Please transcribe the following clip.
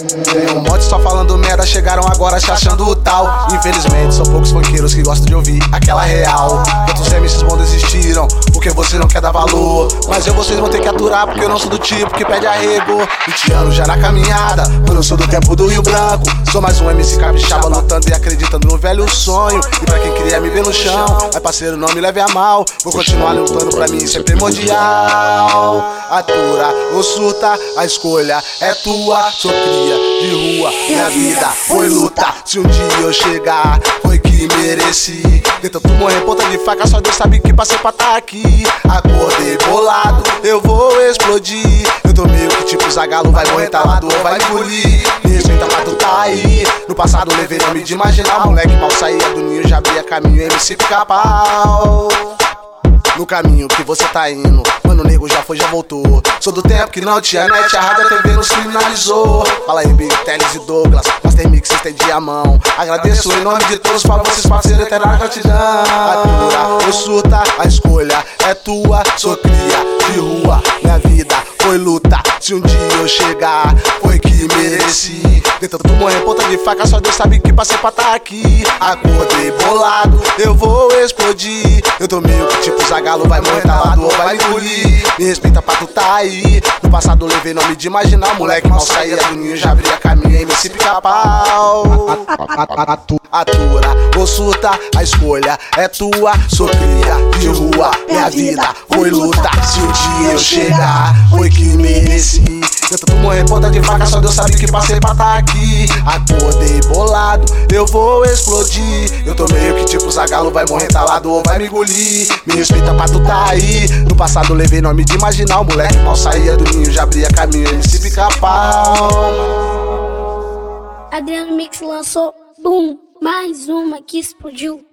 Tem um monte só falando merda, chegaram agora achando o tal. Infelizmente, são poucos funkeiros que gostam de ouvir aquela real. Quantos MCs bons desistiram, porque você não quer dar valor. Mas eu vocês vão ter que aturar, porque eu não sou do tipo que pede arrego. 20 anos já na caminhada, eu sou do tempo do Rio Branco. Sou mais um MC capixaba lutando e acreditando velho sonho. E pra quem queria me ver no chão, ai parceiro, não me leve a mal. Vou continuar lutando pra mim, isso é primordial. Atura ou surta, a escolha é tua. Sou cria de rua, minha vida foi luta. Se um dia eu chegar, foi que mereci. Tenta tu morrer ponta de faca, só Deus sabe que passei pra tá aqui. Acordei bolado, eu vou explodir. Eu tô meio tipo Zagalo, vai morrer talado ou vai engolir. Me respeita pra tu tá aí. No passado levei nome de imaginar. Moleque mal saía do ninho, já abria caminho, MC fica pau no caminho que você tá indo. Mano, nego já foi, já voltou. Sou do tempo que não tinha net, a rádio a TV nos criminalizou. Fala aí, Big Teles e Douglas, Master Mix, estendi a mão. Agradeço em nome de todos pra vocês, parceiro, eterna gratidão. Atura ou surta, a escolha é tua. Sou cria de rua, minha vida foi luta. Se um dia eu chegar, foi que mereci. Tentando morrer ponta de faca, só Deus sabe que passei pra tá aqui. Acordei bolado, eu vou explodir. Eu tô meio que tipo Zagalo, vai morrer talado ou vai engolir. Me respeita pra tu tá aí. No passado levei nome de imaginar. Moleque mal saía do ninho, já abria caminho, MC pica-pau. Atura ou surta, a escolha é tua. Sou cria de rua, minha vida foi luta. Se um dia eu chegar, foi que mereci. Tenta tu morrer ponta de faca, só Deus sabe que passei pra tá aqui. Acordei bolado, eu vou explodir. Eu tô meio que tipo Zagalo, vai morrer talado ou vai me engolir. Me respeita pra tu tá aí. No passado levei nome de imaginar. O moleque mal saía do ninho, já abria caminho, MC pica-pau. Adriano Mix lançou Boom, mais uma que explodiu.